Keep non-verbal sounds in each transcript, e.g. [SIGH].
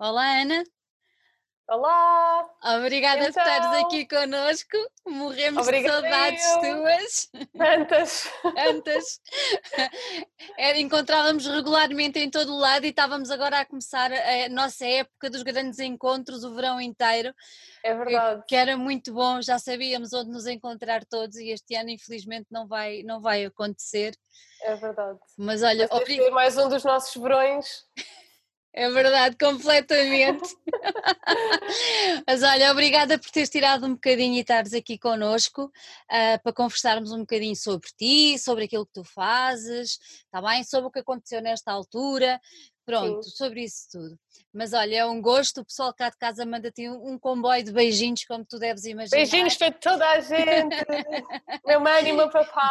Olá, Ana. Olá! Obrigada Então? por estares aqui connosco. Morremos Obrigada de saudades eu. tuas. Tantas! [LAUGHS] Antes era, encontrávamos regularmente em todo o lado e estávamos agora a começar a nossa época dos grandes encontros, o verão inteiro, É verdade. que era muito bom, já sabíamos onde nos encontrar todos e este ano infelizmente não vai, não vai acontecer. É verdade. Mas olha, Mas obri- este é mais um dos nossos verões. É verdade, completamente. [LAUGHS] Mas olha, obrigada por teres tirado um bocadinho e estares aqui connosco ah, para conversarmos um bocadinho sobre ti, sobre aquilo que tu fazes, está bem? Sobre o que aconteceu nesta altura, pronto, sobre isso tudo. Mas olha, é um gosto, o pessoal cá de casa manda-te um, comboio de beijinhos, como tu deves imaginar. Beijinhos para toda a gente! [LAUGHS] meu mãe e meu papá!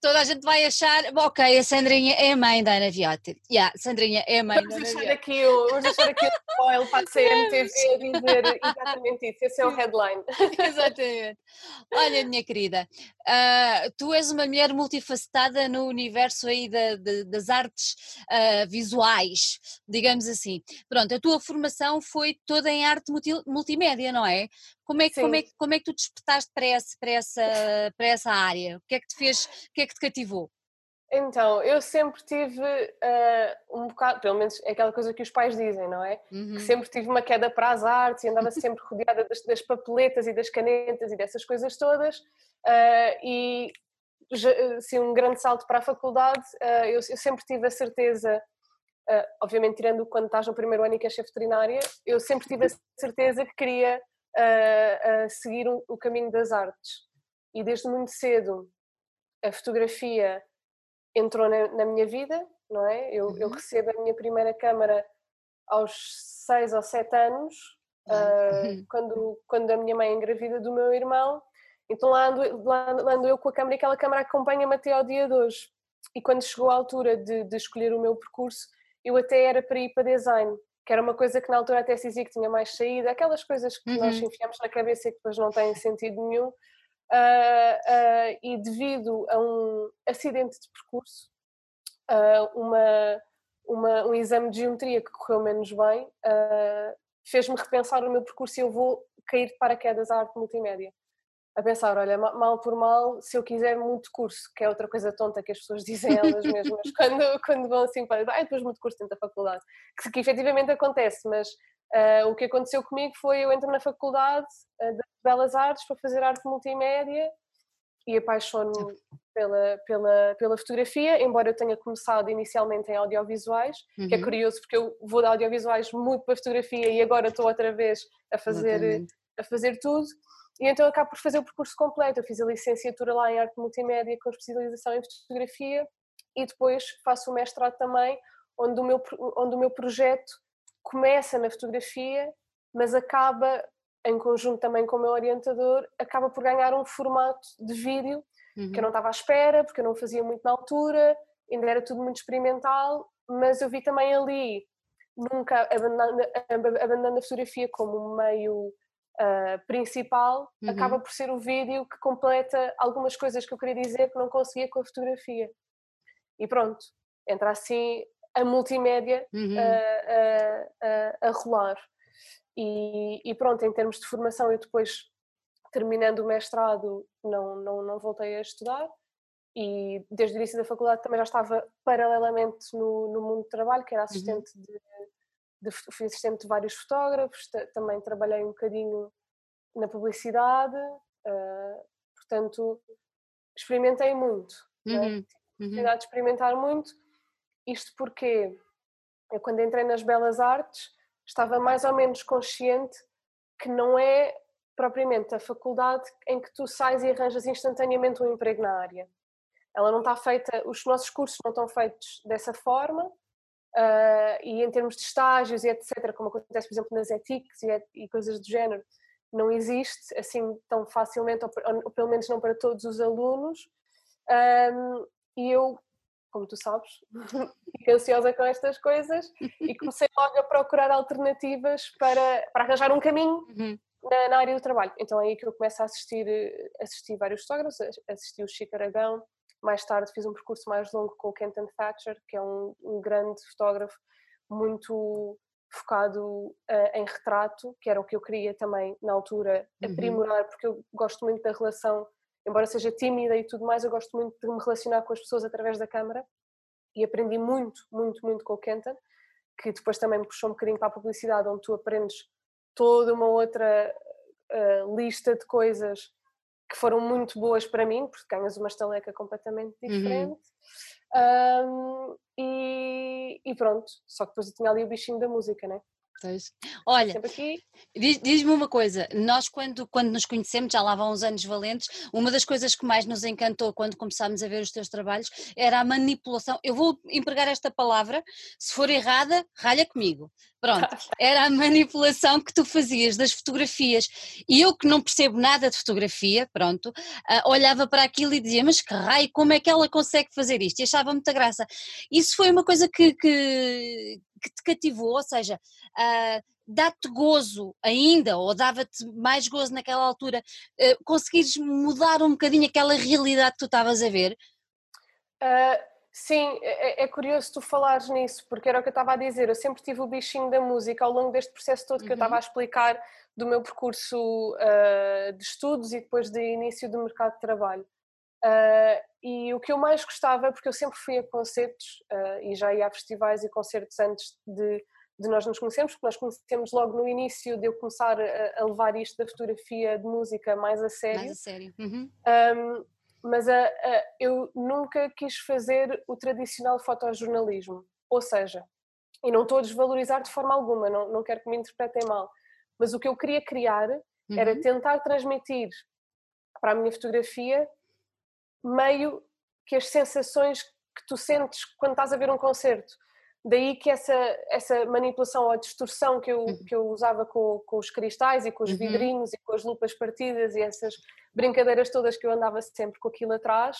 Toda a gente vai achar, ok, a Sandrinha é a mãe da Ana Viotti. Yeah, Sandrinha é a mãe Vamos da Ana deixar Viotti. aqui o, vamos deixar aqui o spoiler para a [LAUGHS] CMTV a dizer exatamente isso. Esse é o headline. [LAUGHS] Exatamente. Olha, minha querida, ah, tu és uma mulher multifacetada no universo aí da- da- das artes ah, visuais, digamos assim. Pronto, a tua formação foi toda em arte multi- multimédia, não é? Como é, que, como, é, que- como é que tu despertaste para essa, para, essa, para essa área? O que é que te fez, o que é que te cativou? Então, eu sempre tive ah, um bocado, pelo menos é aquela coisa que os pais dizem, não é? Uhum. que sempre tive uma queda para as artes e andava [LAUGHS] sempre rodeada das, das papeletas e das canetas e dessas coisas todas. ah, e assim, um grande salto para a faculdade, ah, eu, eu sempre tive a certeza, ah, obviamente tirando quando estás no primeiro ano e que és chefe veterinária, eu sempre tive a certeza que queria ah, ah, seguir um- o caminho das artes. E desde muito cedo a fotografia entrou na, na minha vida, não é? Eu, eu Uhum. recebo a minha primeira câmara aos seis ou sete anos, ah, [LAUGHS] quando, quando a minha mãe engravida do meu irmão. Então lá ando, lá lá ando eu com a câmara e aquela câmara acompanha-me até ao dia de hoje. E quando chegou a altura de, de escolher o meu percurso, eu até era para ir para design, que era uma coisa que na altura até se dizia que tinha mais saída, aquelas coisas que nós Uhum. enfiamos na cabeça e que depois não têm sentido nenhum. Ah, ah, e devido a um acidente de percurso, ah, uma, uma- um exame de geometria que correu menos bem, fez-me repensar o meu percurso e eu vou cair de paraquedas à arte multimédia. A pensar, olha, ma- mal por mal, se eu quiser muito curso, que é outra coisa tonta que as pessoas dizem elas mesmas [LAUGHS] quando, quando vão assim para, ah, depois muito curso dentro da faculdade, que, que efetivamente acontece, mas ah, o que aconteceu comigo foi eu entro na faculdade ah, de Belas Artes para fazer arte multimédia e apaixono pela, pela, pela fotografia, embora eu tenha começado inicialmente em audiovisuais, que é Uhum. curioso porque eu vou de audiovisuais muito para fotografia e agora estou outra vez a fazer, Exatamente. a fazer tudo. E então eu acabo por fazer o percurso completo. Eu fiz a licenciatura lá em arte multimédia com especialização em fotografia e depois faço o mestrado também, onde o meu, onde o meu projeto começa na fotografia, mas acaba, em conjunto também com o meu orientador, acaba por ganhar um formato de vídeo que eu Uhum. não estava à espera, porque eu não fazia muito na altura, ainda era tudo muito experimental, mas eu vi também ali, nunca abandonando, ab- abandonando a fotografia como um meio ah, principal, Uhum. acaba por ser o vídeo que completa algumas coisas que eu queria dizer que não conseguia com a fotografia. E pronto, entra assim a multimédia Uhum. a, a- a- a rolar. E, e pronto, em termos de formação, eu depois, terminando o mestrado, não, não, não voltei a estudar e desde o início da faculdade também já estava paralelamente no, no mundo do trabalho, que era assistente de, de, fui assistente de vários fotógrafos, ta- também trabalhei um bocadinho na publicidade, ah, portanto experimentei muito. é? Uhum. Uhum. oportunidade de experimentar muito. Isto porque eu, quando entrei nas Belas Artes, estava mais ou menos consciente que não é propriamente a faculdade em que tu sais e arranjas instantaneamente um emprego na área. Ela não está feita, os nossos cursos não estão feitos dessa forma, ah, e em termos de estágios e etc., como acontece, por exemplo, nas ETICs e, e coisas do género, não existe assim tão facilmente, ou, ou pelo menos não para todos os alunos. Ahm, e eu, como tu sabes, [LAUGHS] fico ansiosa com estas coisas e comecei logo a procurar alternativas para, para arranjar um caminho Uhum. na, na área do trabalho. Então é aí que eu começo a assistir, eh, assistir vários fotógrafos, ass- assisti o Chico Aragão, mais tarde fiz um percurso mais longo com o Kenton Thatcher, que é um, um grande fotógrafo muito focado uh, em retrato, que era o que eu queria também na altura uhum. aprimorar, porque eu gosto muito da relação, embora seja tímida e tudo mais, eu gosto muito de me relacionar com as pessoas através da câmara e aprendi muito, muito, muito com o Kenton, que depois também me puxou um bocadinho para a publicidade, onde tu aprendes toda uma outra uh, lista de coisas que foram muito boas para mim, porque ganhas uma estaleca completamente uhum. diferente. Uhum. Um, e, e, pronto, só que depois eu tinha ali o bichinho da música, né? Olha, diz-me uma coisa, nós quando, quando nos conhecemos, já lá vão uns anos valentes, uma das coisas que mais nos encantou quando começámos a ver os teus trabalhos era a manipulação, eu vou empregar esta palavra, se for errada, ralha comigo, pronto, era a manipulação que tu fazias das fotografias, e eu que não percebo nada de fotografia, pronto, uh, olhava para aquilo e dizia, mas que raio, como é que ela consegue fazer isto? E achava muita graça, isso foi uma coisa que, que que te cativou, ou seja, uh, dá-te gozo ainda, ou dava-te mais gozo naquela altura, uh, conseguires mudar um bocadinho aquela realidade que tu estavas a ver? Uh, sim, é, é, é, curioso tu falares nisso, porque era o que eu estava a dizer, eu sempre tive o bichinho da música ao longo deste processo todo que uhum. eu estava a explicar do meu percurso uh, de estudos e depois de início do mercado de trabalho. Uh, e o que eu mais gostava, porque eu sempre fui a concertos uh, e já ia a festivais e concertos antes de, de, nós nos conhecermos, porque nós conhecemos logo no início de eu começar a, a levar isto da fotografia de música mais a sério. Mais a sério. Uhum. Um, mas a, a, eu nunca quis fazer o tradicional fotojornalismo, ou seja, e não estou a desvalorizar de forma alguma, não, não quero que me interpretem mal, mas o que eu queria criar uhum. era tentar transmitir para a minha fotografia meio que as sensações que tu sentes quando estás a ver um concerto. Daí que essa, essa manipulação ou distorção que eu, uhum. que eu usava com, com os cristais e com os uhum. vidrinhos e com as lupas partidas e essas brincadeiras todas que eu andava sempre com aquilo atrás,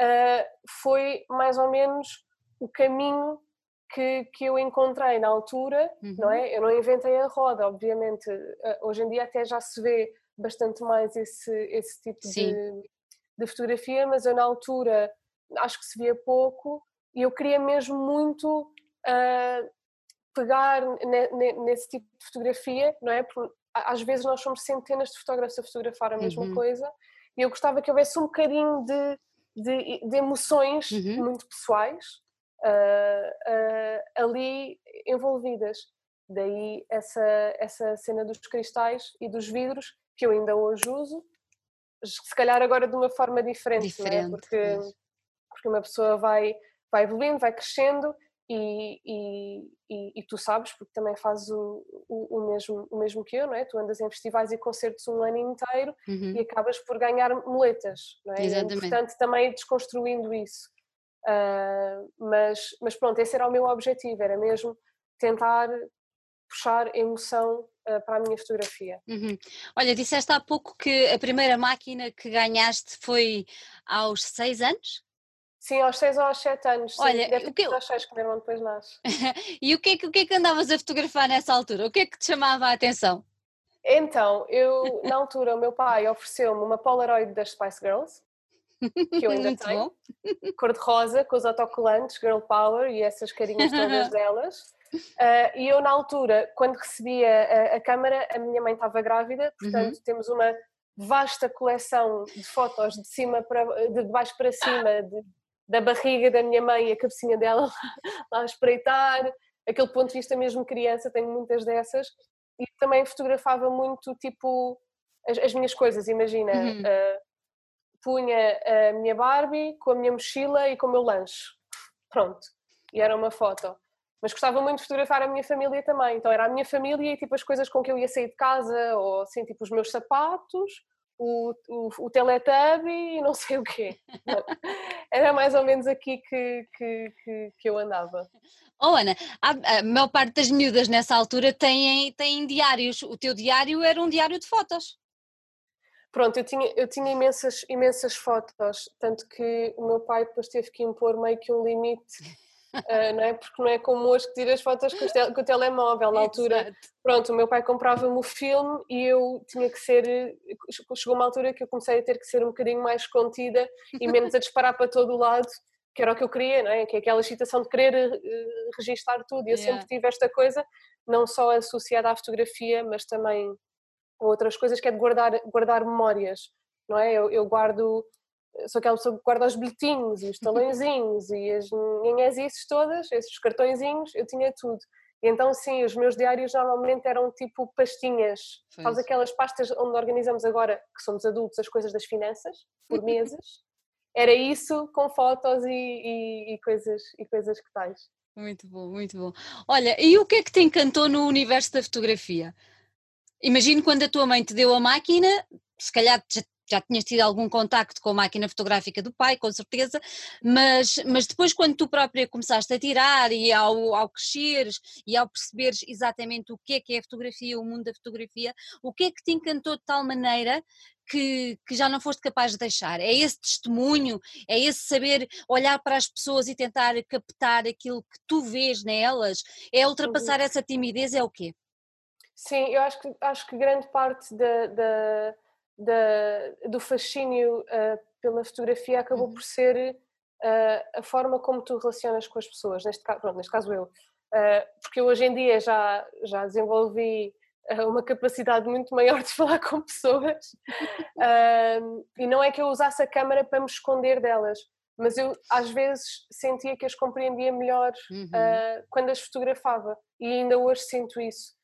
uh, foi mais ou menos o caminho que, que eu encontrei na altura, uhum. não é? Eu não inventei a roda, obviamente. Uh, hoje em dia até já se vê bastante mais esse, esse tipo Sim. de de fotografia, mas eu na altura acho que se via pouco e eu queria mesmo muito uh, pegar ne, nesse tipo de fotografia, não é? Porque às vezes nós somos centenas de fotógrafos a fotografar a mesma uhum. coisa e eu gostava que houvesse um bocadinho de, de, de emoções uhum. muito pessoais uh, uh, ali envolvidas. Daí essa, essa cena dos cristais e dos vidros que eu ainda hoje uso se calhar agora de uma forma diferente, é? diferente é? porque, porque uma pessoa vai, vai evoluindo, vai crescendo e, e, e, e, tu sabes, porque também fazes o, o, o, mesmo, o mesmo que eu, não é? Tu andas em festivais e concertos um ano inteiro uhum. e acabas por ganhar moletas, não é? Exatamente. E, portanto, também desconstruindo isso. Uh, mas, mas pronto, esse era o meu objetivo, era mesmo tentar puxar emoção para a minha fotografia. Uhum. Olha, disseste há pouco que a primeira máquina que ganhaste foi aos seis anos? Sim, aos seis ou aos sete anos. Olha, sim. O que aos seis que meu irmão depois nasce. [LAUGHS] e o que, é que, o que é que andavas a fotografar nessa altura? O que é que te chamava a atenção? Então, eu, na altura, o meu pai ofereceu-me uma Polaroid das Spice Girls, que eu [LAUGHS] ainda Muito tenho, cor-de-rosa, com os autocolantes, Girl Power e essas carinhas todas [LAUGHS] delas. Uh, e eu, na altura, quando recebia a, a câmara, a minha mãe estava grávida, portanto, uhum. temos uma vasta coleção de fotos de cima para, de baixo para cima, de, da barriga da minha mãe e a cabecinha dela [LAUGHS] lá a espreitar, aquele ponto de vista mesmo criança, tenho muitas dessas, e também fotografava muito, tipo, as, as minhas coisas, imagina, uhum. uh, punha a minha Barbie com a minha mochila e com o meu lanche, pronto, e era uma foto mas gostava muito de fotografar a minha família também. Então era a minha família e tipo as coisas com que eu ia sair de casa, ou assim, tipo os meus sapatos, o, o, o e não [LAUGHS] sei o quê. era mais ou menos aqui que, que, que, que eu andava. Oh Ana, a, a maior parte das miúdas nessa altura têm, têm diários. O teu diário era um diário de fotos. Pronto, eu tinha, eu tinha imensas, imensas fotos, tanto que o meu pai depois teve que impor meio que um limite [LAUGHS] uh, não é? Porque não é como hoje que tiras fotos com, tel com o telemóvel. Na altura, Exato. pronto, o meu pai comprava-me o filme e eu tinha que ser. Chegou uma altura que eu comecei a ter que ser um bocadinho mais contida e menos a disparar para todo o lado. que era o que eu queria, não é? Que é aquela excitação de querer uh, registar tudo. E eu yeah. sempre tive esta coisa, não só associada à fotografia, mas também com outras coisas, que é de guardar, guardar memórias, não é? Eu, eu guardo, sou aquela pessoa que guarda os bilhetinhos e os talõezinhos e as nhanhesices todas, esses cartõezinhos, eu tinha tudo. E então, sim, os meus diários normalmente eram tipo pastinhas. Sabes aquelas pastas onde organizamos agora, que somos adultos, as coisas das finanças, por meses? [LAUGHS] Era isso com fotos e, e, e, coisas, e coisas que tais. Muito bom, muito bom. Olha, e o que é que te encantou no universo da fotografia? Imagino quando a tua mãe te deu a máquina, se calhar já, tinhas tido algum contacto com a máquina fotográfica do pai, com certeza, mas, mas depois quando tu própria começaste a tirar e ao, ao cresceres e ao perceberes exatamente o que é que é a fotografia, o mundo da fotografia, o que é que te encantou de tal maneira que, que, já não foste capaz de deixar. É esse testemunho, é esse saber olhar para as pessoas e tentar captar aquilo que tu vês nelas, é ultrapassar uhum. essa timidez, é o quê? Sim, eu acho que, acho que grande parte da, da, da do fascínio uh, pela fotografia acabou uhum. por ser uh, a forma como tu relacionas com as pessoas, neste caso, pronto, neste caso eu. Uh, porque eu hoje em dia já, já desenvolvi uma capacidade muito maior de [LAUGHS] falar com pessoas [LAUGHS] e não é que eu usasse a câmera para me esconder delas, mas eu às vezes sentia que as compreendia melhor uhum. uh, quando as fotografava e ainda hoje sinto isso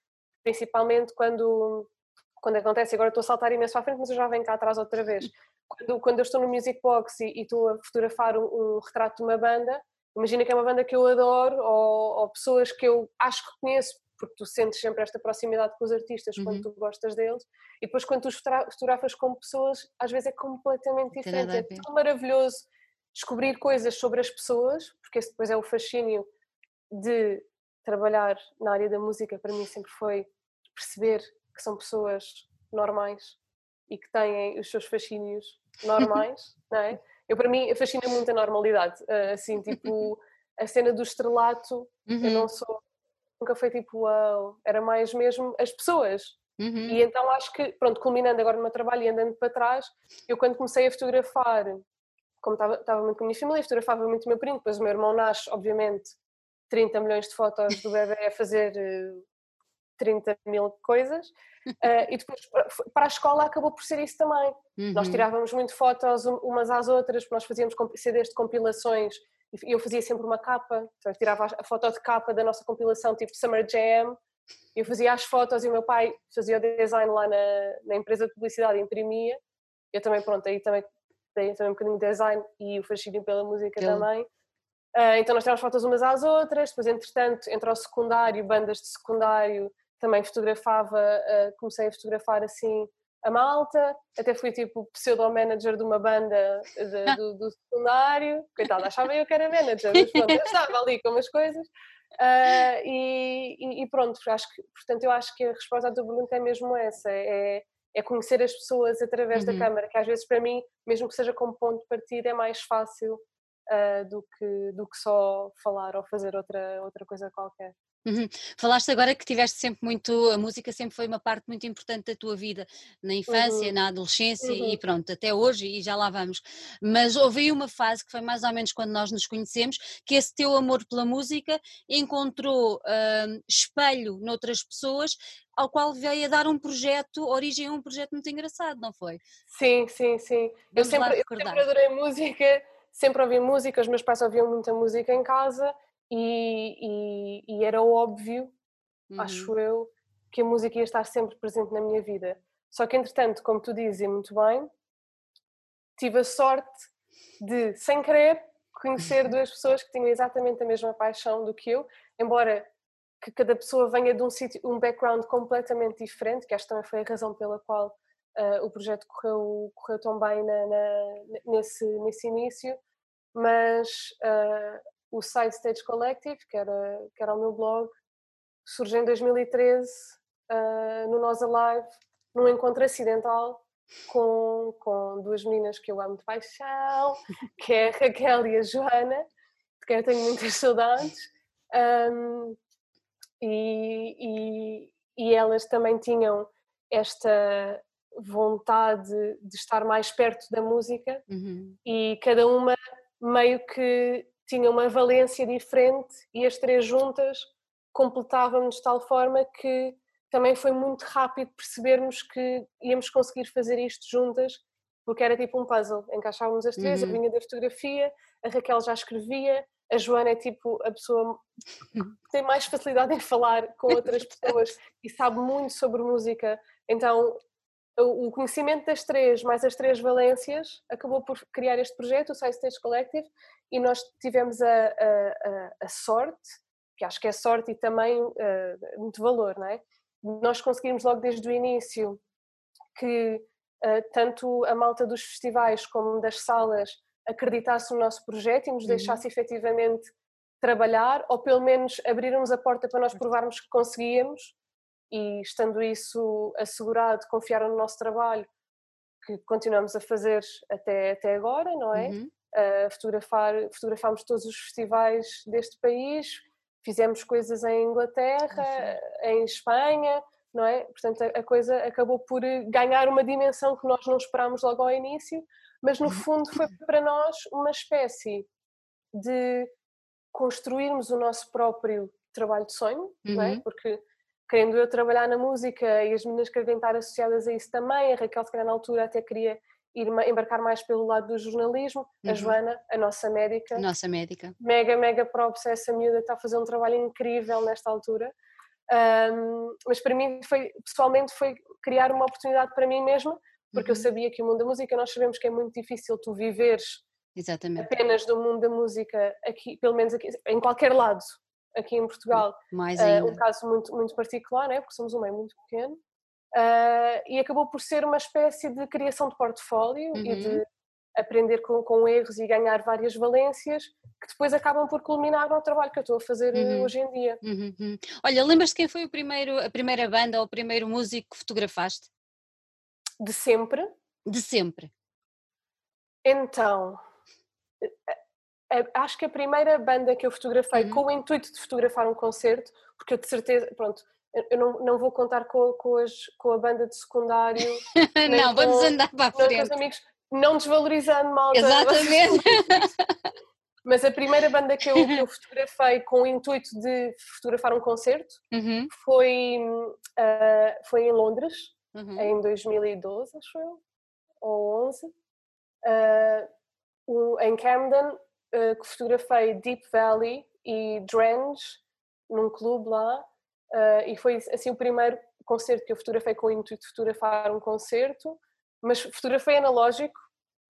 principalmente quando, quando acontece, agora estou a saltar imenso à frente, mas eu já venho cá atrás outra vez. Quando, quando eu estou no Music Box e, e estou a fotografar um, um, retrato de uma banda, imagina que é uma banda que eu adoro ou, ou, pessoas que eu acho que conheço, porque tu sentes sempre esta proximidade com os artistas uhum. quando tu gostas deles, e depois quando tu fotografas com pessoas, às vezes é completamente diferente. É tão maravilhoso descobrir coisas sobre as pessoas, porque esse depois é o fascínio de trabalhar na área da música, para mim sempre foi perceber que são pessoas normais e que têm os seus fascínios normais, [LAUGHS] não é? Eu, para mim, fascina muito a normalidade. Ah, assim, tipo, a cena do estrelato, uhum. eu não sou. Nunca foi tipo, uau, era mais mesmo as pessoas. Uhum. E então acho que, pronto, culminando agora no meu trabalho e andando para trás, eu quando comecei a fotografar, como estava, estava muito com a minha família, fotografava muito o meu primo, depois o meu irmão nasce, obviamente, 30 milhões de fotos do bebê a fazer 30 eh, mil coisas. Uh, [LAUGHS] e depois para a escola acabou por ser isso também. Uhum. Nós tirávamos muito fotos umas às outras, nós fazíamos CDs de compilações e eu fazia sempre uma capa, então eu tirava a foto de capa da nossa compilação, tipo Summer Jam, eu fazia as fotos e o meu pai fazia o design lá na, na empresa de publicidade e imprimia. Eu também, pronto, aí também dei também um bocadinho de design e o fascínio pela música também. Uh, então nós tiramos fotos umas às outras, depois entretanto, entre o secundário, bandas de secundário, também fotografava, uh, comecei a fotografar assim a malta, até fui tipo pseudo-manager de uma banda de, do, [LAUGHS] do, secundário, coitada, achava eu que era manager, mas pronto, eu estava ali com umas coisas. Uh, e, e, pronto, acho que, portanto, eu acho que a resposta à tua pergunta é mesmo essa: é, é conhecer as pessoas através uhum. da câmara, que às vezes para mim, mesmo que seja como ponto de partida, é mais fácil uh, do, que, do que só falar ou fazer outra, outra coisa qualquer. Uhum. Falaste agora que tiveste sempre muito, a música sempre foi uma parte muito importante da tua vida, na infância, uhum. na adolescência uhum. e pronto, até hoje e já lá vamos. Mas houve aí uma fase que foi mais ou menos quando nós nos conhecemos, que esse teu amor pela música encontrou uh, espelho noutras pessoas, ao qual veio a dar um projeto, origem a um projeto muito engraçado, não foi? Sim, sim, sim. eu sempre, eu sempre adorei música sempre ouvi música, os meus pais ouviam muita música em casa e, e, e era óbvio, uhum. acho eu, que a música ia estar sempre presente na minha vida. Só que, entretanto, como tu dizes muito bem, tive a sorte de, sem querer, conhecer duas pessoas que tinham exatamente a mesma paixão do que eu, embora que cada pessoa venha de um sítio, um background completamente diferente, que esta também foi a razão pela qual uh, o projeto correu, correu tão bem na, na, nesse, nesse início, mas uh, o Side Stage Collective, que era, que era o meu blog, surgiu em 2013 uh, no Nós Alive, num encontro acidental com, com duas meninas que eu amo de paixão, [LAUGHS] que é a Raquel e a Joana, de quem eu tenho muitas [LAUGHS] saudades. Um, e, e, e, elas também tinham esta vontade de estar mais perto da música uhum. e cada uma meio que tinham uma valência diferente e as três juntas completavam-nos de tal forma que também foi muito rápido percebermos que íamos conseguir fazer isto juntas, porque era tipo um puzzle. Encaixávamos as três, uhum. a vinha da fotografia, a Raquel já escrevia, a Joana é tipo a pessoa que tem mais facilidade em falar com outras pessoas [LAUGHS] e sabe muito sobre música. Então, o conhecimento das três, mais as três valências, acabou por criar este projeto, o Side Stage Collective, e nós tivemos a, a, a, sorte, que acho que é sorte e também uh, muito valor, não é? Nós conseguimos logo desde o início que uh, tanto a malta dos festivais como das salas acreditasse no nosso projeto e nos uhum. deixasse efetivamente trabalhar, ou pelo menos abriram-nos a porta para nós provarmos que conseguíamos, e estando isso assegurado, confiaram no nosso trabalho, que continuamos a fazer até, até agora, não é? Uhum. Uh, fotografar, fotografámos todos os festivais deste país, fizemos coisas em Inglaterra, uhum. em Espanha, não é? Portanto, a, a, coisa acabou por ganhar uma dimensão que nós não esperámos logo ao início, mas no uhum. fundo foi para nós uma espécie de construirmos o nosso próprio trabalho de sonho, uhum. não é? Uhum. Porque querendo eu trabalhar na música e as meninas querem estar associadas a isso também, a Raquel se calhar na altura até queria ir embarcar mais pelo lado do jornalismo, uhum. a Joana, a nossa médica. Nossa médica. Mega, mega props a essa miúda, está a fazer um trabalho incrível nesta altura. Um, mas para mim, foi, pessoalmente, foi criar uma oportunidade para mim mesma, porque uhum. eu sabia que o mundo da música, nós sabemos que é muito difícil tu viveres Exatamente. apenas do mundo da música, aqui, pelo menos aqui, em qualquer lado, aqui em Portugal. Mais ainda. Uh, um caso muito, muito particular, né? porque somos um meio muito pequeno. Uh, e acabou por ser uma espécie de criação de portfólio uhum. e de uhum. aprender com, com, erros e ganhar várias valências que depois acabam por culminar no trabalho que eu estou a fazer uhum. hoje em dia. Uhum. Olha, lembras-te quem foi o primeiro, a primeira banda ou o primeiro músico que fotografaste? De sempre? De sempre. Então, acho que a primeira banda que eu fotografei uhum. com o intuito de fotografar um concerto, porque eu de certeza, pronto, eu não, não vou contar com, com, as, com a banda de secundário. [LAUGHS] não, com, vamos andar para a frente. amigos, não desvalorizando mal. Exatamente. [LAUGHS] Mas a primeira banda que eu, que eu, fotografei com o intuito de fotografar um concerto uhum. foi, uh, foi em Londres, uhum. em 2012, acho eu, ou 11. Uh, um, em Camden, uh, que fotografei Deep Valley e Drange num clube lá uh, e foi assim o primeiro concerto que eu fotografei com o intuito de fotografar um concerto, mas fotografei analógico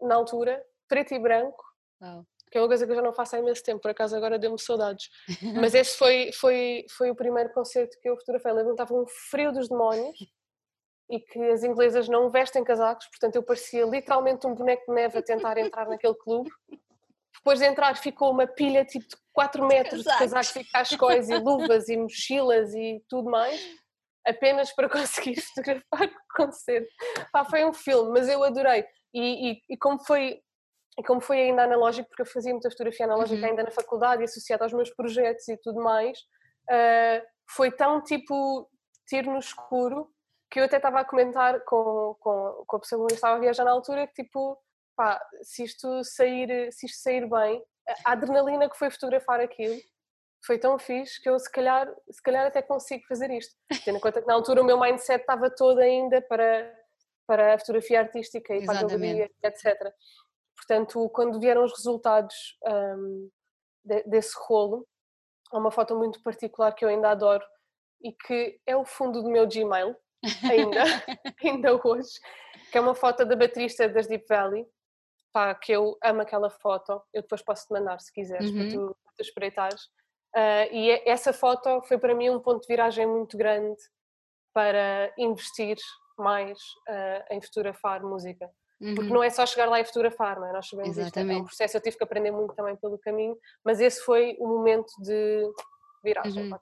na altura, preto e branco, wow. que é uma coisa que eu já não faço há imenso tempo, por acaso agora deu-me saudades. [LAUGHS] mas esse foi, foi, foi o primeiro concerto que eu fotografei. Lembro-me estava um frio dos demónios e que as inglesas não vestem casacos, portanto eu parecia literalmente um boneco de neve a tentar entrar naquele clube depois de entrar ficou uma pilha tipo de 4 metros Exato. de casacos e cascóis e [LAUGHS] luvas e mochilas e tudo mais, apenas para [LAUGHS] conseguir fotografar o concerto. Pá, foi um filme, mas eu adorei. E, e, e como foi e como foi ainda analógico, porque eu fazia muita fotografia analógica uhum. ainda na faculdade e associada aos meus projetos e tudo mais, uh, foi tão tipo tiro no escuro que eu até estava a comentar com, com, com a pessoa que estava a viajar na altura que tipo pá, se isto sair, se isto sair bem, a adrenalina que foi fotografar aquilo foi tão fixe que eu se calhar, se calhar até consigo fazer isto. Tendo em conta que na altura o meu mindset estava todo ainda para, para a fotografia artística e Exatamente. para a galeria, etc. Portanto, quando vieram os resultados um, de, desse rolo, há uma foto muito particular que eu ainda adoro e que é o fundo do meu Gmail, ainda, [LAUGHS] ainda hoje, que é uma foto da baterista das Deep Valley, pá, que eu amo aquela foto, eu depois posso te mandar se quiseres uhum. para, tu, para tu espreitares. Uh, e é, essa foto foi para mim um ponto de viragem muito grande para investir mais uh, em fotografar música. Uhum. Porque não é só chegar lá e fotografar, não é? Nós sabemos Exatamente. isto, é um processo, eu tive que aprender muito também pelo caminho, mas esse foi o momento de viragem uhum.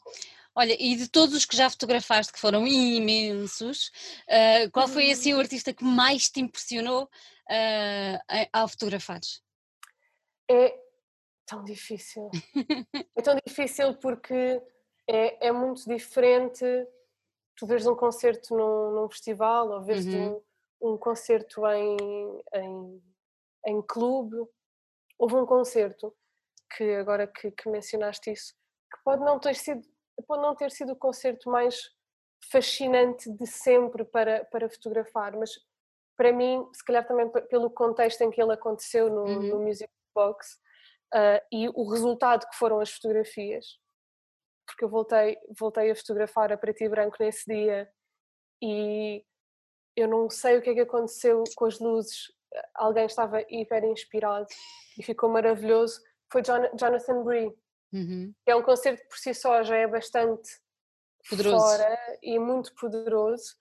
Olha, e de todos os que já fotografaste, que foram imensos, uh, qual foi assim o artista que mais te impressionou uh, ao fotografares? É tão difícil. é tão difícil porque é, é muito diferente tu veres um concerto num, num festival ou veres uhum. um, um, concerto em, em, em clube houve um concerto que agora que, que mencionaste isso, que pode não ter sido pode não ter sido o concerto mais fascinante de sempre para, para fotografar, mas para mim, se calhar também pelo contexto em que ele aconteceu no, uhum. no Music Box uh, e o resultado que foram as fotografias, porque eu voltei, voltei a fotografar a preto e branco nesse dia e eu não sei o que é que aconteceu com as luzes, alguém estava hiper inspirado e ficou maravilhoso. Foi Jonathan Bree, uhum. é um concerto que por si só já é bastante poderoso. fora e muito poderoso.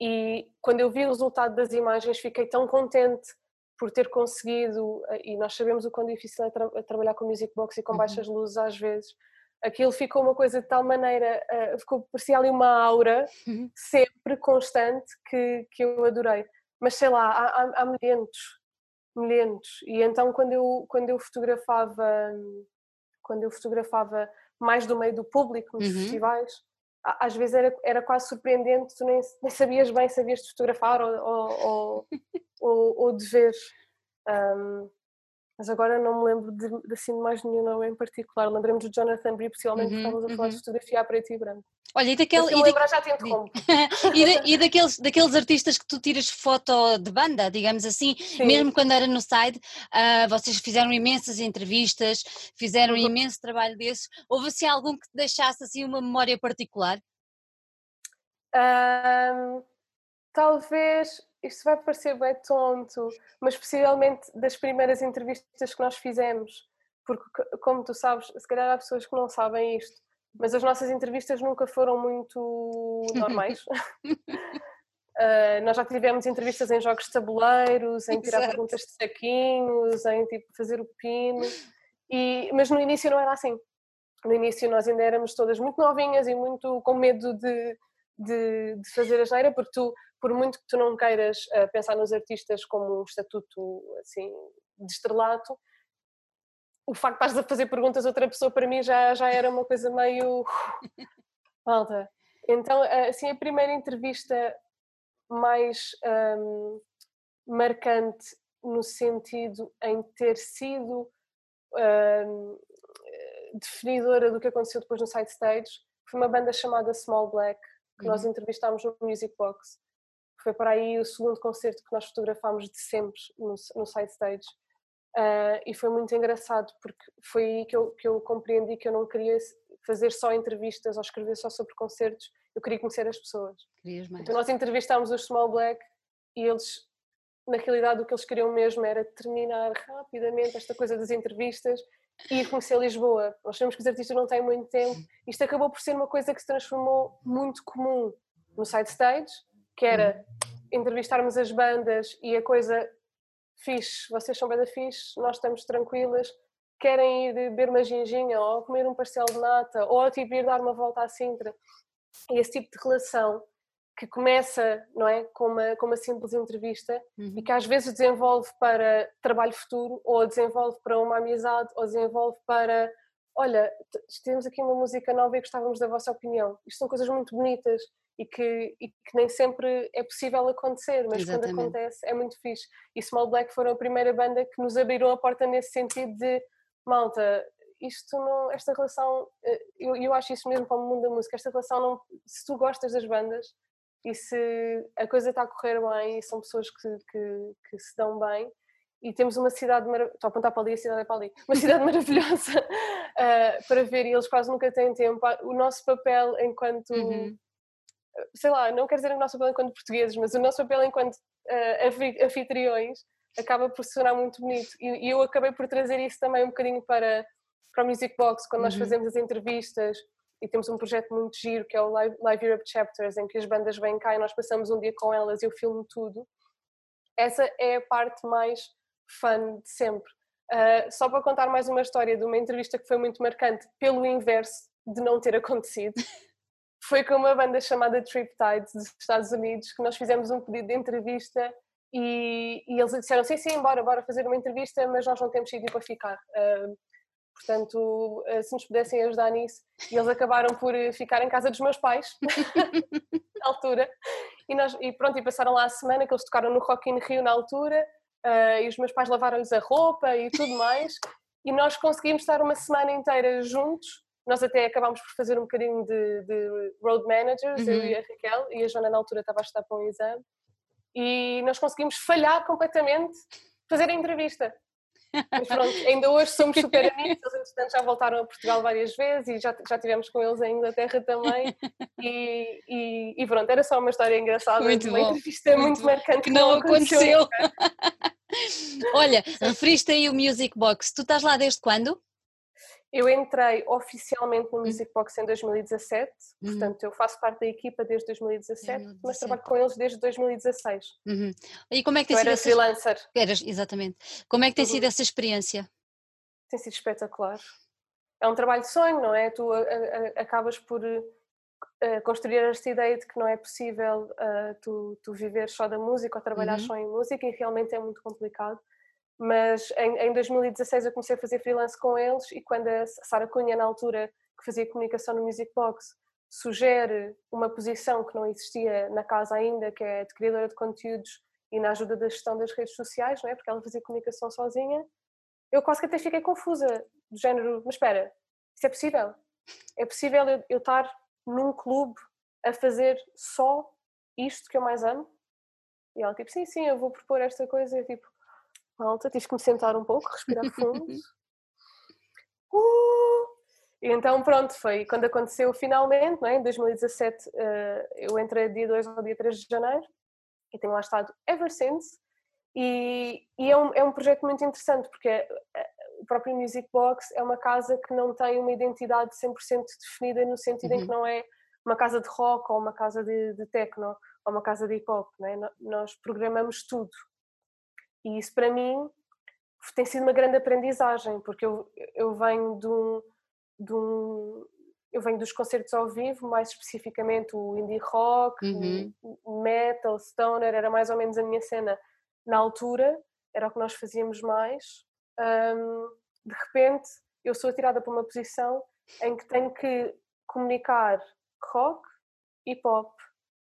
E quando eu vi o resultado das imagens, fiquei tão contente por ter conseguido, e nós sabemos o quão difícil é tra trabalhar com music box e com uhum. baixas luzes às vezes. Aquilo ficou uma coisa de tal maneira, uh, ficou, parecia ali uma aura uhum. sempre constante que, que eu adorei. Mas sei lá, há, há, há milhentos, milhentos. E então quando eu, quando eu fotografava, quando eu fotografava mais do meio do público nos uhum. festivais, às vezes era, era quase surpreendente, tu nem, nem sabias bem se havias de fotografar ou, ou, ou, [LAUGHS] ou, de ver. Um, mas agora não me lembro de, de, assim, de mais nenhum nome em particular. Lembremos do Jonathan Bree, possivelmente uhum, estávamos a falar uhum. de fotografia a preto e branco. Olha, e daquele. E, lembrar, já te [LAUGHS] e, e daqueles, daqueles artistas que tu tiras foto de banda, digamos assim, Sim. mesmo quando era no side, uh, vocês fizeram imensas entrevistas, fizeram uhum. imenso trabalho desses. Houve assim algum que te deixasse assim uma memória particular? Um, talvez isto vai parecer bem tonto, mas possivelmente das primeiras entrevistas que nós fizemos, porque como tu sabes, se calhar há pessoas que não sabem isto, mas as nossas entrevistas nunca foram muito normais. uh, [LAUGHS] [LAUGHS] nós já tivemos entrevistas em jogos de tabuleiros, em tirar Exato. perguntas de saquinhos, em tipo, fazer o pino, e, mas no início não era assim. No início nós ainda éramos todas muito novinhas e muito com medo de, de, de fazer a geneira, porque tu por muito que tu não queiras uh, pensar nos artistas como um estatuto assim de estrelato, o facto de estás a fazer perguntas a outra pessoa para mim já, já era uma coisa meio [LAUGHS] malta. Então, eh, assim, a primeira entrevista mais um, marcante no sentido em ter sido um, definidora do que aconteceu depois no side stage foi uma banda chamada Small Black que uhum. nós entrevistámos no Music Box foi para aí o segundo concerto que nós fotografámos de sempre no, no side stage. Uh, e foi muito engraçado porque foi aí que eu, que eu compreendi que eu não queria fazer só entrevistas ou escrever só sobre concertos, eu queria conhecer as pessoas. Então nós entrevistámos os Small Black e eles, na realidade, o que eles queriam mesmo era terminar rapidamente esta coisa das entrevistas e ir conhecer Lisboa. Nós sabemos que os artistas não têm muito tempo. Isto acabou por ser uma coisa que se transformou muito comum no side stage que era entrevistarmos as bandas e a coisa fixe, vocês são banda fixe, nós estamos tranquilas, querem ir beber uma ginginha ou comer um pastel de nata ou tipo ir dar uma volta à Sintra. E esse tipo de relação que começa, não é, com uma, com uma simples entrevista uhum. e que às vezes desenvolve para trabalho futuro ou desenvolve para uma amizade ou desenvolve para olha, temos aqui uma música nova e gostávamos da vossa opinião. Isto são coisas muito bonitas e que, e que nem sempre é possível acontecer, mas Exatamente. quando acontece é muito fixe. E Small Black foram a primeira banda que nos abriram a porta nesse sentido de malta, isto não, esta relação, eh, eu, eu acho isso mesmo para o mundo da música, esta relação não, se tu gostas das bandas e se a coisa está a correr bem e são pessoas que, que, que se dão bem, e temos uma cidade maravilhosa, estou a apontar para ali, a cidade é para ali, uma cidade [LAUGHS] maravilhosa uh, para ver e eles quase nunca têm tempo. O nosso papel enquanto uhum sei lá, não quero dizer o nosso papel enquanto portugueses, mas o nosso papel enquanto uh, anfitriões acaba por sonar muito bonito. E, e, eu acabei por trazer isso também um bocadinho para, para o Music Box, quando nós uhum. fazemos as entrevistas e temos um projeto muito giro que é o Live, Live Europe Chapters, em que as bandas vêm cá e nós passamos um dia com elas e eu filmo tudo. Essa é a parte mais fun de sempre. Uh, só para contar mais uma história de uma entrevista que foi muito marcante, pelo inverso de não ter [LAUGHS] acontecido. Foi com uma banda chamada Triptide dos Estados Unidos que nós fizemos um pedido de entrevista e, e eles disseram sim, sim, bora, bora fazer uma entrevista, mas nós não temos sítio para ficar. Uh, portanto, uh, se nos pudessem ajudar nisso. E eles acabaram por ficar em casa dos meus pais, [LAUGHS] na altura. E, nós, e pronto, e passaram lá a semana que eles tocaram no Rock in Rio na altura. uh, e os meus pais lavaram-lhes a roupa e tudo mais, e nós conseguimos estar uma semana inteira juntos. Nós até acabámos por fazer um bocadinho de, de road managers, uhum. eu e a Raquel, e a Joana na altura estava a estudar para um exame, e nós conseguimos falhar completamente, fazer a entrevista. Mas pronto, ainda hoje somos super amigos, eles entretanto já voltaram a Portugal várias vezes e já, já tivemos com eles em Inglaterra também. E, e, e pronto, era só uma história engraçada, muito uma bom, entrevista muito, muito marcante que não, aconteceu. aconteceu. [LAUGHS] Olha, referiste aí o Music Box, tu estás lá desde quando? Eu entrei oficialmente no hum. Music Box em 2017, uhum. portanto eu faço parte da equipa desde 2017, 2017. mas trabalho com eles desde 2016. Uhum. E como é que tem eu sido era essa... freelancer. Eras, exatamente. Como é que tem uhum. sido essa experiência? Tem sido espetacular. É um trabalho de sonho, não é? Tu a, a, acabas por uh, construir esta ideia de que não é possível uh, tu, tu viver só da música ou trabalhar uhum. só em música e realmente é muito complicado mas em, em 2016 eu comecei a fazer freelance com eles e quando a Sara Cunha, na altura, que fazia comunicação no Music Box, sugere uma posição que não existia na casa ainda, que é de criadora de conteúdos e na ajuda da gestão das redes sociais, não é? porque ela fazia comunicação sozinha, eu quase que até fiquei confusa, do género, mas espera, isso é possível? É possível eu, eu estar num clube a fazer só isto que eu mais amo? E ela tipo, sim, sim, eu vou propor esta coisa, e eu tipo, malta, tive que me sentar um pouco, respirar [LAUGHS] fundo. uh! E então, pronto, foi quando aconteceu finalmente, é? em 2017, uh, eu entrei dia 2 ou dia 3 de janeiro e tenho lá estado ever since. E, e é, um, é um projeto muito interessante porque eh, o próprio Music Box é uma casa que não tem uma identidade 100% definida no sentido uhum. em que uhum. não é uma casa de rock ou uma casa de, de techno ou uma casa de hip hop. É? Nós programamos tudo. E isso para mim tem sido uma grande aprendizagem, porque eu, eu venho de um, de um eu venho dos concertos ao vivo, mais especificamente o indie rock, uhum. metal, stoner, era mais ou menos a minha cena na altura, era o que nós fazíamos mais. Um, de repente, eu sou atirada para uma posição em que tenho que comunicar rock, hip hop,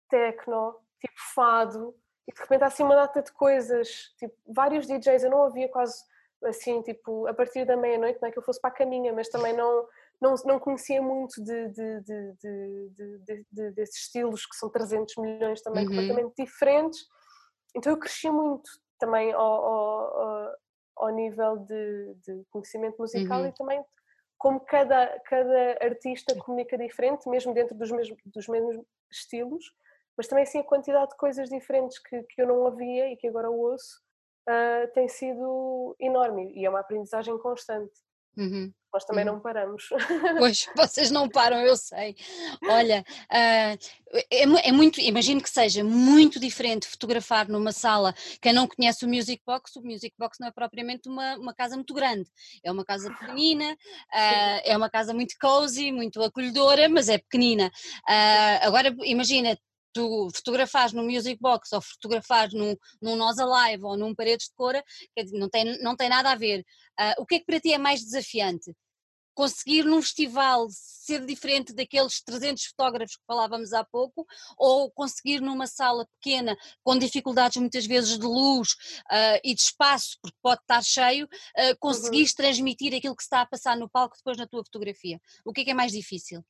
techno, tipo fado, e de repente há assim uma data de coisas, tipo, vários DJs, eu não ouvia quase assim, tipo, a partir da meia-noite, não é que eu fosse para a caminha, mas também não, não, não conhecia muito de, de, de, de, desses estilos que são 300 milhões também uhum. completamente diferentes, então eu cresci muito também ao, ao, ao nível de, conhecimento musical uhum. e também como cada, cada artista comunica diferente, mesmo dentro dos mesmos, dos mesmos estilos, mas também sim a quantidade de coisas diferentes que, que eu não havia e que agora ouço uh, tem sido enorme e é uma aprendizagem constante. Uhum. Nós também uhum. não paramos. [LAUGHS] Pois, vocês não param, eu sei. Olha, uh, é, é, muito, imagino que seja muito diferente fotografar numa sala. Quem não conhece o Music Box, o Music Box não é propriamente uma, uma casa muito grande, é uma casa pequenina, uh, é uma casa muito cozy, muito acolhedora, mas é pequenina. Uh, agora, imagina, tu fotografares no Music Box ou fotografares num, num Nós Alive ou num Paredes de Cora, quer dizer, não tem, não tem nada a ver. Uh, o que é que para ti é mais desafiante? Conseguir num festival ser diferente daqueles 300 fotógrafos que falávamos há pouco, ou conseguir numa sala pequena, com dificuldades muitas vezes de luz uh, e de espaço, porque pode estar cheio, uh, conseguires uhum. transmitir aquilo que se está a passar no palco depois na tua fotografia? O que é que é mais difícil?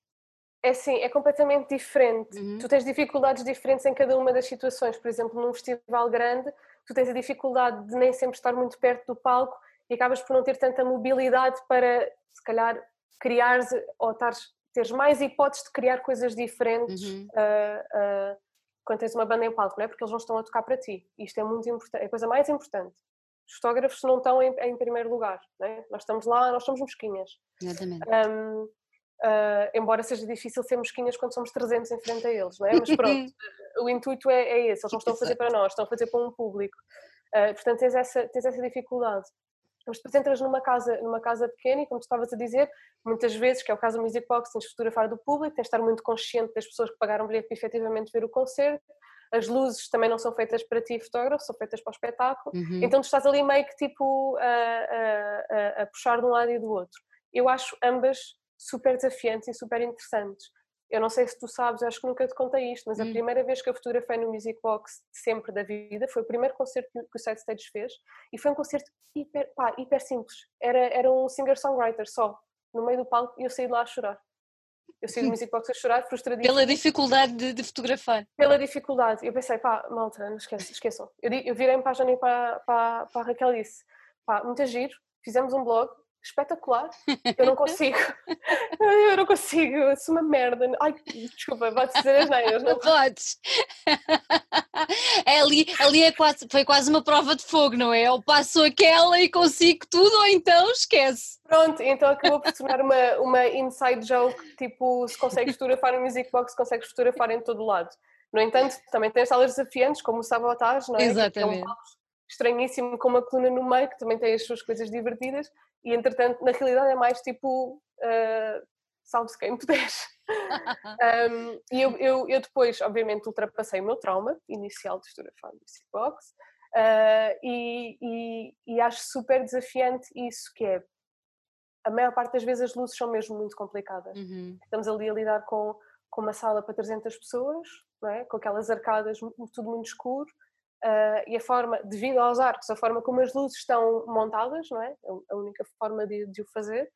É sim, é completamente diferente. Uhum. Tu tens dificuldades diferentes em cada uma das situações. Por exemplo, num festival grande, tu tens a dificuldade de nem sempre estar muito perto do palco e acabas por não ter tanta mobilidade para, se calhar, criar ou tares, teres mais hipóteses de criar coisas diferentes uhum. uh, uh, quando tens uma banda em palco, não é? Porque eles não estão a tocar para ti. Isto é muito importante, é a coisa mais importante. Os fotógrafos não estão em, em primeiro lugar, não é? Nós estamos lá, nós somos mosquinhas. Exatamente. Um, Uh, embora seja difícil ser mosquinhas quando somos 300 em frente a eles, não é? Mas pronto, [LAUGHS] o intuito é, é, esse, eles não estão a fazer para nós, estão a fazer para um público. Uh, portanto, tens essa, tens essa dificuldade. Mas depois entras numa casa, numa casa pequena e, como tu estavas a dizer, muitas vezes, que é o caso do Music Box, tens de fotografar do público, tens de estar muito consciente das pessoas que pagaram bilhete para efetivamente ver o concerto, as luzes também não são feitas para ti, fotógrafo, são feitas para o espetáculo, uhum. então tu estás ali meio que tipo a, a, a, a puxar de um lado e do outro. Eu acho ambas super desafiantes e super interessantes. eu não sei se tu sabes, acho que nunca te contei isto, mas hum. a primeira vez que eu fotografei no Music Box sempre da vida foi o primeiro concerto que o Side Stage fez e foi um concerto hiper, pá, hiper simples. Era, era um singer-songwriter só, no meio do palco, e eu saí de lá a chorar. Eu saí do [LAUGHS] Music Box a chorar, frustradíssima. Pela dificuldade de, de, fotografar. Pela dificuldade. Eu pensei, pá, malta, não esqueçam. esqueçam. Eu, eu virei-me para a e para, para, para a Raquel e disse, pá, muito giro, fizemos um blog, espetacular. Eu não [LAUGHS] consigo. [LAUGHS] eu não consigo. Eu sou uma merda. Ai, desculpa, pode dizer as neiras. Não [LAUGHS] podes. É ali, ali é quase, foi quase uma prova de fogo, não é? Eu passo aquela e consigo tudo, ou então esquece. Pronto, então acabou por tornar uma, uma inside joke, tipo, se consegues fotografar no Music Box, consegues fotografar em todo lado. No entanto, também tens salas desafiantes, como o Sabotage, não é? Exatamente. É um estranhíssimo com uma coluna no meio, que também tem as suas coisas divertidas, e entretanto, na realidade, é mais tipo uh, salve-se quem puder. um, [LAUGHS] e eu, eu, eu, depois, obviamente, ultrapassei o meu trauma inicial de fotografar no box uh, e, e, e acho super desafiante isso que é a maior parte das vezes as luzes são mesmo muito complicadas. Uhum. Estamos ali a lidar com, com uma sala para 300 pessoas, não é? com aquelas arcadas, tudo muito escuro, Uh, e a forma, devido aos arcos, a forma como as luzes estão montadas, não é? é a única forma de, de o fazer,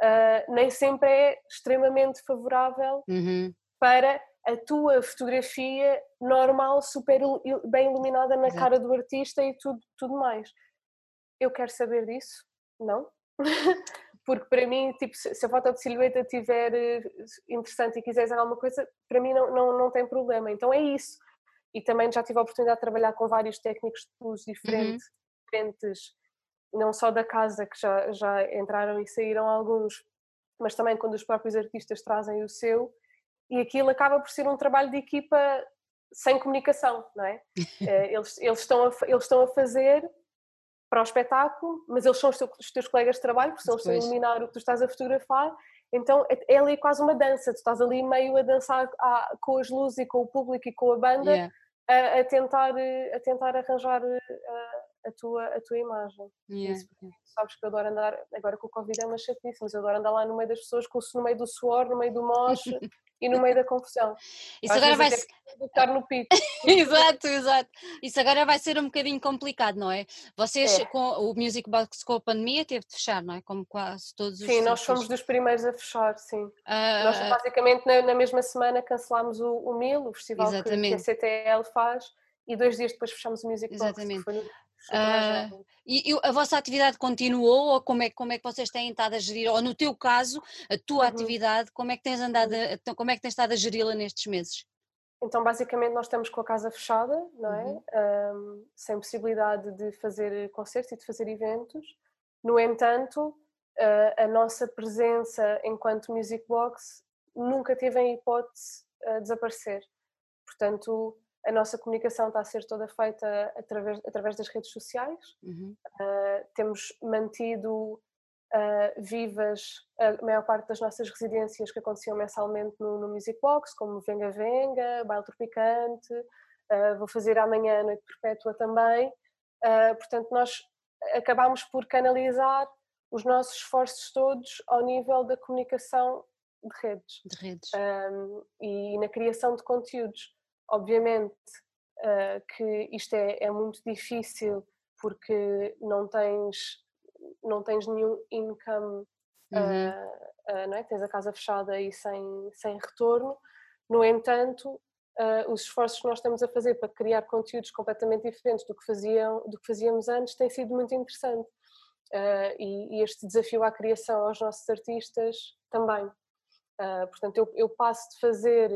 uh, nem sempre é extremamente favorável uhum. para a tua fotografia normal, super bem iluminada na Exato. cara do artista e tudo, tudo mais. Eu quero saber disso? Não. [LAUGHS] Porque para mim, tipo, se a foto de silhueta estiver eh, interessante e quiseres alguma coisa, para mim não, não, não tem problema. Então é isso e também já tive a oportunidade de trabalhar com vários técnicos de luz diferentes, uhum. diferentes não só da casa, que já, já entraram e saíram alguns, mas também quando os próprios artistas trazem o seu, e aquilo acaba por ser um trabalho de equipa sem comunicação, não é? [LAUGHS] Eh, eles, eles, estão a, eles estão a fazer para o espetáculo, mas eles são os teus, os teus colegas de trabalho, porque são eles estão a iluminar o que tu estás a fotografar, então é, é ali quase uma dança, tu estás ali meio a dançar ah, com as luzes e com o público e com a banda, yeah a, a tentar, a tentar arranjar a, a, tua, a tua imagem. Yeah. Isso, sabes que eu adoro andar, agora com o Covid é uma chatice, mas eu adoro andar lá no meio das pessoas, com, no meio do suor, no meio do moche [LAUGHS] e no meio da confusão. Isso Às agora vai ser. Estar no pico. [LAUGHS] exato, exato. Isso agora vai ser um bocadinho complicado, não é? Vocês, é. com o Music Box com a pandemia, teve de fechar, não é? Como quase todos os. Sim, nós fomos dos primeiros a fechar, sim. Uh, nós, basicamente, na, na, mesma semana cancelámos o, o MIL, o festival que, que, a CTL faz, e dois dias depois fechamos o Music Box. Exatamente. Uh, e, e, a vossa atividade continuou ou como é, como é que vocês têm estado a gerir, ou no teu caso, a tua uhum. atividade, como é que tens andado, a, então, como é que tens estado a geri-la nestes meses? Então basicamente nós estamos com a casa fechada, não é? Uhum. Um, sem possibilidade de fazer concertos e de fazer eventos. No entanto, uh, a nossa presença enquanto Music Box nunca teve em hipótese a desaparecer. Portanto, a nossa comunicação está a ser toda feita através, através das redes sociais. Uhum. Uh, temos mantido uh, vivas a maior parte das nossas residências que aconteciam mensalmente no, no Music Box, como Venga Venga, Baile Tropicante, uh, vou fazer amanhã Noite Perpétua também. portanto, nós acabámos por canalizar os nossos esforços todos ao nível da comunicação de redes. De redes. Um, e na criação de conteúdos. Obviamente uh, que isto é, é, muito difícil porque não tens, não tens nenhum income, uhum. uh, não é? tens a casa fechada e sem, sem retorno. No entanto, Uh, os esforços que nós estamos a fazer para criar conteúdos completamente diferentes do que, faziam, do que fazíamos antes tem sido muito interessante. Uh, e, e, este desafio à criação aos nossos artistas também. Uh, portanto, eu, eu, passo de fazer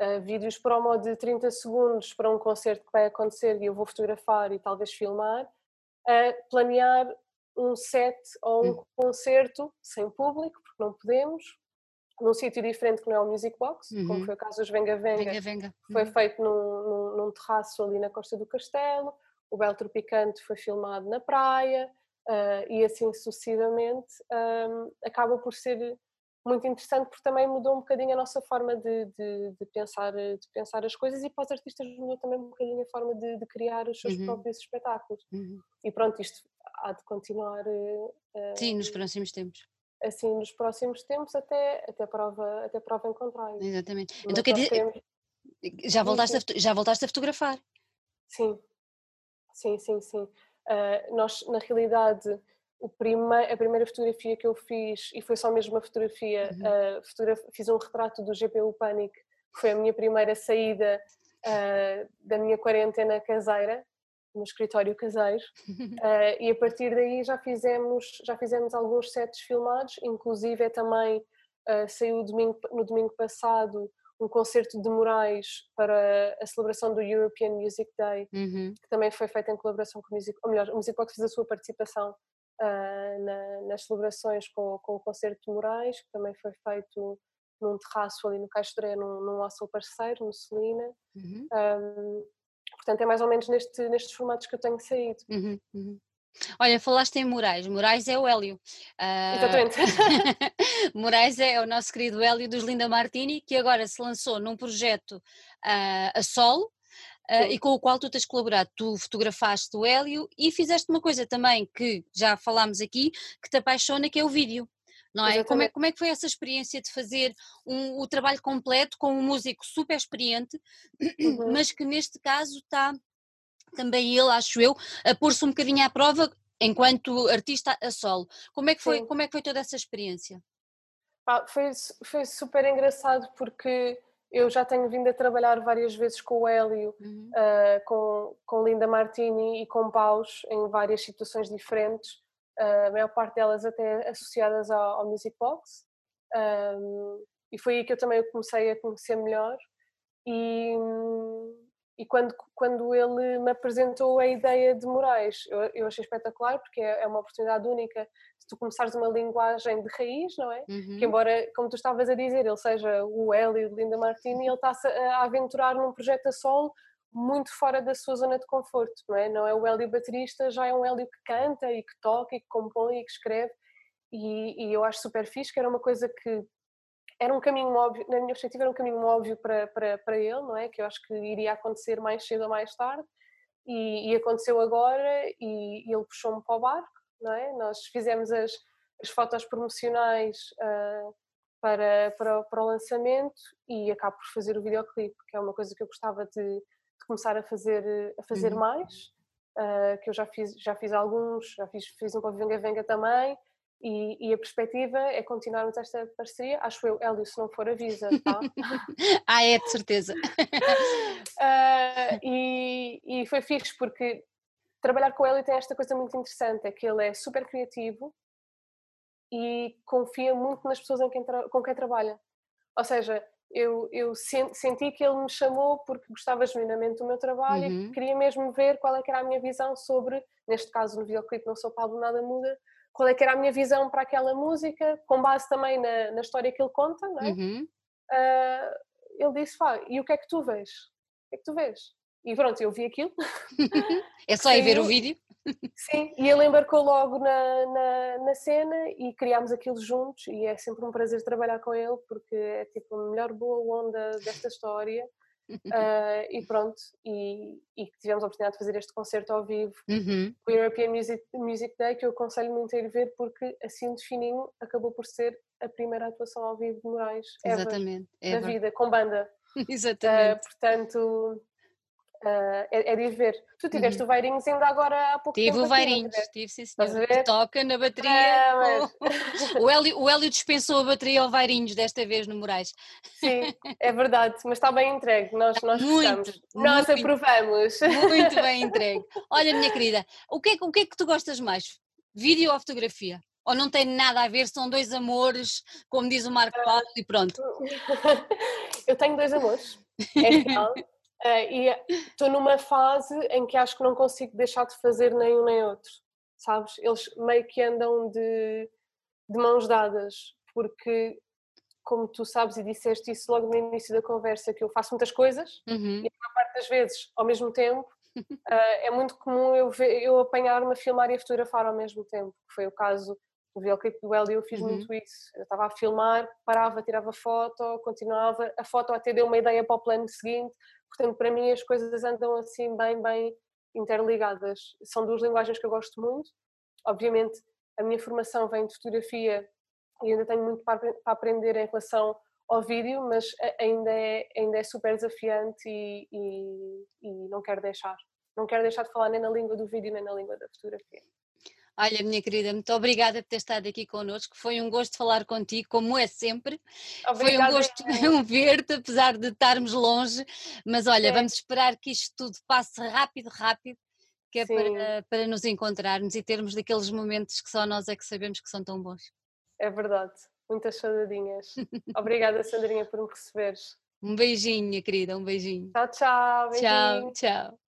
uh, vídeos promo de 30 segundos para um concerto que vai acontecer e eu vou fotografar e talvez filmar, a planear um set ou um hum. concerto sem público, porque não podemos, num sítio diferente que não é o Music Box, uhum. como foi o caso dos Venga Venga, Venga, Venga. foi uhum. feito num, num, num, terraço ali na Costa do Castelo, o Belo Tropicante foi filmado na praia, uh, e assim sucessivamente, um, acaba por ser muito interessante porque também mudou um bocadinho a nossa forma de, de, de pensar, de pensar as coisas e para os artistas mudou também um bocadinho a forma de, de criar os seus uhum. próprios espetáculos. Uhum. E pronto, isto há de continuar. Uh, Sim, nos próximos tempos. assim nos próximos tempos até, até, prova, até prova em contrário. Exatamente. Mas então quer dizer, queremos... já, voltaste a, já voltaste a fotografar? Sim, sim, sim, sim. Uh, nós, na realidade, prime a primeira fotografia que eu fiz, e foi só mesmo uma fotografia, uhum. uh, fiz um retrato do GPU Panic, que foi a minha primeira saída uh, da minha quarentena caseira, no escritório caseiro, uh, [LAUGHS] e a partir daí já fizemos, já fizemos alguns sets filmados, inclusive é também saiu domingo, no domingo passado um concerto de Moraes para a celebração do European Music Day, uhum. que também foi feito em colaboração com o Music, ou melhor, o Music Box fez a sua participação uh, na, nas celebrações com, com o concerto de Moraes, que também foi feito num terraço ali no Caixoré, num, num hostel parceiro, no Celina. Uhum. Um, portanto, é mais ou menos neste, nestes formatos que eu tenho saído. Uhum. Uhum. Olha, falaste em Moraes. Moraes é o Hélio. Uh, Exatamente. [LAUGHS] [LAUGHS] Moraes é o nosso querido Hélio dos Linda Martini, que agora se lançou num projeto uh, a solo, uh, e com o qual tu tens colaborado. Tu fotografaste o Hélio e fizeste uma coisa também que já falámos aqui, que te apaixona, que é o vídeo. Não é? Como, é, como é que foi essa experiência de fazer um, o trabalho completo com um músico super experiente, [CLEARS THROAT] uhum. mas que neste caso está também ele, acho eu, a pôr-se um bocadinho à prova enquanto artista a solo. Como é que foi, como é que foi toda essa experiência? Ah, foi, foi super engraçado porque eu já tenho vindo a trabalhar várias vezes com o Hélio, uhum. uh, com, com Linda Martini e com Paus em várias situações diferentes, uh, a maior parte delas até associadas ao, ao Music Box. Um, e foi aí que eu também comecei a conhecer melhor. E, e quando, quando ele me apresentou a ideia de Moraes, eu, eu achei espetacular porque é, é uma oportunidade única de tu começares uma linguagem de raiz, não é? Uhum. Que embora, como tu estavas a dizer, ele seja o Hélio de Linda Martini, ele está-se a aventurar num projeto a solo muito fora da sua zona de conforto, não é? Não é o Hélio baterista, já é um Hélio que canta e que toca e que compõe e que escreve e, e eu acho super fixe, que era uma coisa que era um caminho óbvio, na minha perspectiva era um caminho óbvio para, para, para ele, não é? Que eu acho que iria acontecer mais cedo ou mais tarde e, e aconteceu agora e, e ele puxou-me para o barco, não é? Nós fizemos as, as fotos promocionais uh, para, para, para o lançamento e acabo por fazer o videoclipe, que é uma coisa que eu gostava de, de começar a fazer, a fazer uhum. mais, uh, que eu já fiz, já fiz alguns, já fiz, fiz um para Venga Venga também, e, e, a perspectiva é continuarmos esta parceria, acho eu, Hélio, se não for avisa, tá? [LAUGHS] ah, é, de certeza. uh, [LAUGHS] e, e foi fixe porque trabalhar com ele tem esta coisa muito interessante, é que ele é super criativo e confia muito nas pessoas quem com quem trabalha. Ou seja, eu, eu senti que ele me chamou porque gostava genuinamente do meu trabalho uhum. e queria mesmo ver qual é que era a minha visão sobre, neste caso no videoclipe Não Sou Pablo Nada Muda, qual é que era a minha visão para aquela música, com base também na, na história que ele conta, não é? Uhum. Uh, ele disse, Fá, e o que é que tu vês? O que é que tu vês? E pronto, eu vi aquilo. [LAUGHS] é só ir ver o vídeo? Sim, e ele embarcou logo na, na, na, cena e criámos aquilo juntos e é sempre um prazer trabalhar com ele porque é tipo a melhor boa onda desta história uh, [LAUGHS] e pronto, e, e, tivemos a oportunidade de fazer este concerto ao vivo, uhum. o European Music, Music Day, que eu aconselho muito a ir ver, porque assim de fininho acabou por ser a primeira atuação ao vivo de Moraes Exatamente, ever, da vida, com banda. [LAUGHS] Exatamente. Uh, portanto, Uh, é, é, de ver. Tu tiveste uhum. o Vairinhos ainda agora há pouco tive tempo. Tive o Vairinhos, tive sim senhor. Toca na bateria. Ah, mas... o, Hélio, o Hélio dispensou a bateria ao Vairinhos desta vez no Moraes. Sim, é verdade, mas está bem entregue, nós, nós muito, gostamos. Nós muito, aprovamos. Muito bem [LAUGHS] entregue. Olha, minha querida, o que, é, o que é que tu gostas mais? Vídeo ou fotografia? Ou não tem nada a ver, são dois amores, como diz o Marco Paulo, e pronto. [LAUGHS] Eu tenho dois amores, é real. Uh, e estou numa fase em que acho que não consigo deixar de fazer nem um nem outro, sabes? Eles meio que andam de, de mãos dadas, porque, como tu sabes e disseste isso logo no início da conversa, que eu faço muitas coisas uhum. e a maior parte das vezes ao mesmo tempo. Uh, [LAUGHS] é muito comum eu, ver, eu apanhar-me a filmar e a fotografar ao mesmo tempo, que foi o caso do videoclipe do Hélio, eu fiz uhum. muito isso. Eu estava a filmar, parava, tirava foto, continuava, a foto até deu uma ideia para o plano seguinte, Portanto, para mim as coisas andam assim bem, bem interligadas. São duas linguagens que eu gosto muito. Obviamente, a minha formação vem de fotografia e ainda tenho muito para, para aprender em relação ao vídeo, mas ainda é, ainda é super desafiante e, e, e não quero deixar. Não quero deixar de falar nem na língua do vídeo nem na língua da fotografia. Olha, minha querida, muito obrigada por ter estado aqui connosco. Foi um gosto falar contigo, como é sempre. Obrigada. Foi um gosto [LAUGHS] ver-te, apesar de estarmos longe. Mas olha, é. vamos esperar que isto tudo passe rápido, rápido, que é para, para nos encontrarmos e termos daqueles momentos que só nós é que sabemos que são tão bons. É verdade, muitas saudadinhas. Obrigada, Sandrinha, por me receberes. Um beijinho, minha querida, um beijinho. Tchau, tchau. Beijinho. Tchau, tchau.